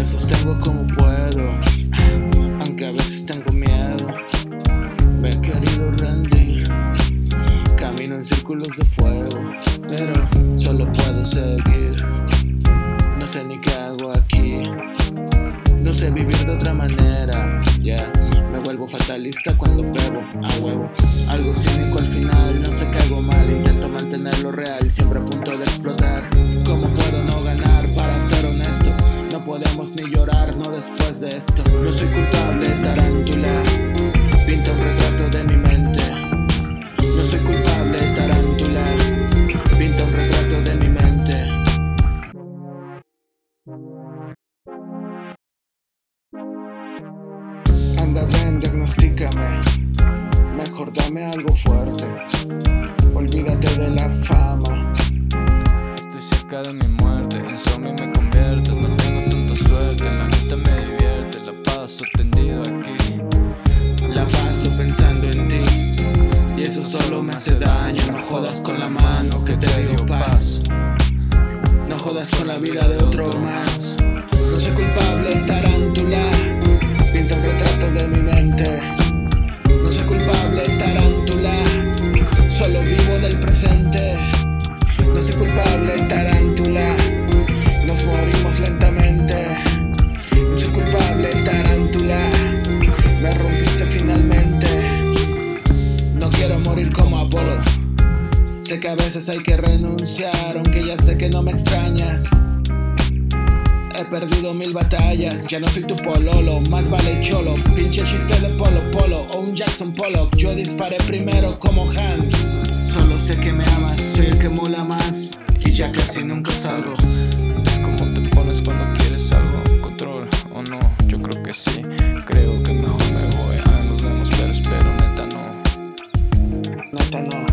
me sostengo como puedo, aunque a veces tengo miedo. Me he querido rendir, camino en círculos de fuego, pero solo puedo seguir. No sé ni qué hago aquí, no sé vivir de otra manera. Yeah. Me vuelvo fatalista cuando bebo a huevo. Algo cínico al final, no sé qué hago mal, intento mantenerlo real, siempre a punto de explotar. Podemos ni llorar, no después de esto. No soy culpable, tarántula. Pinta un retrato de mi mente. No soy culpable, tarántula. Pinta un retrato de mi mente. Anda, ven, diagnostícame. Mejor dame algo fuerte. Olvídate de la fama. Estoy cerca de mi muerte, solo me hace daño. No jodas con la mano que te dio paz. No jodas con la vida de otro más. Sé que a veces hay que renunciar, aunque ya sé que no me extrañas. He perdido mil batallas, ya no soy tu pololo, más vale cholo. Pinche chiste de polo polo o un Jackson Pollock. Yo disparé primero como Han. Solo sé que me amas, soy el que mola más y ya casi nunca salgo. Es como te pones cuando quieres algo, control o no, yo creo que sí. Creo que mejor me voy, ah, nos vemos, pero espero, neta no. Neta no.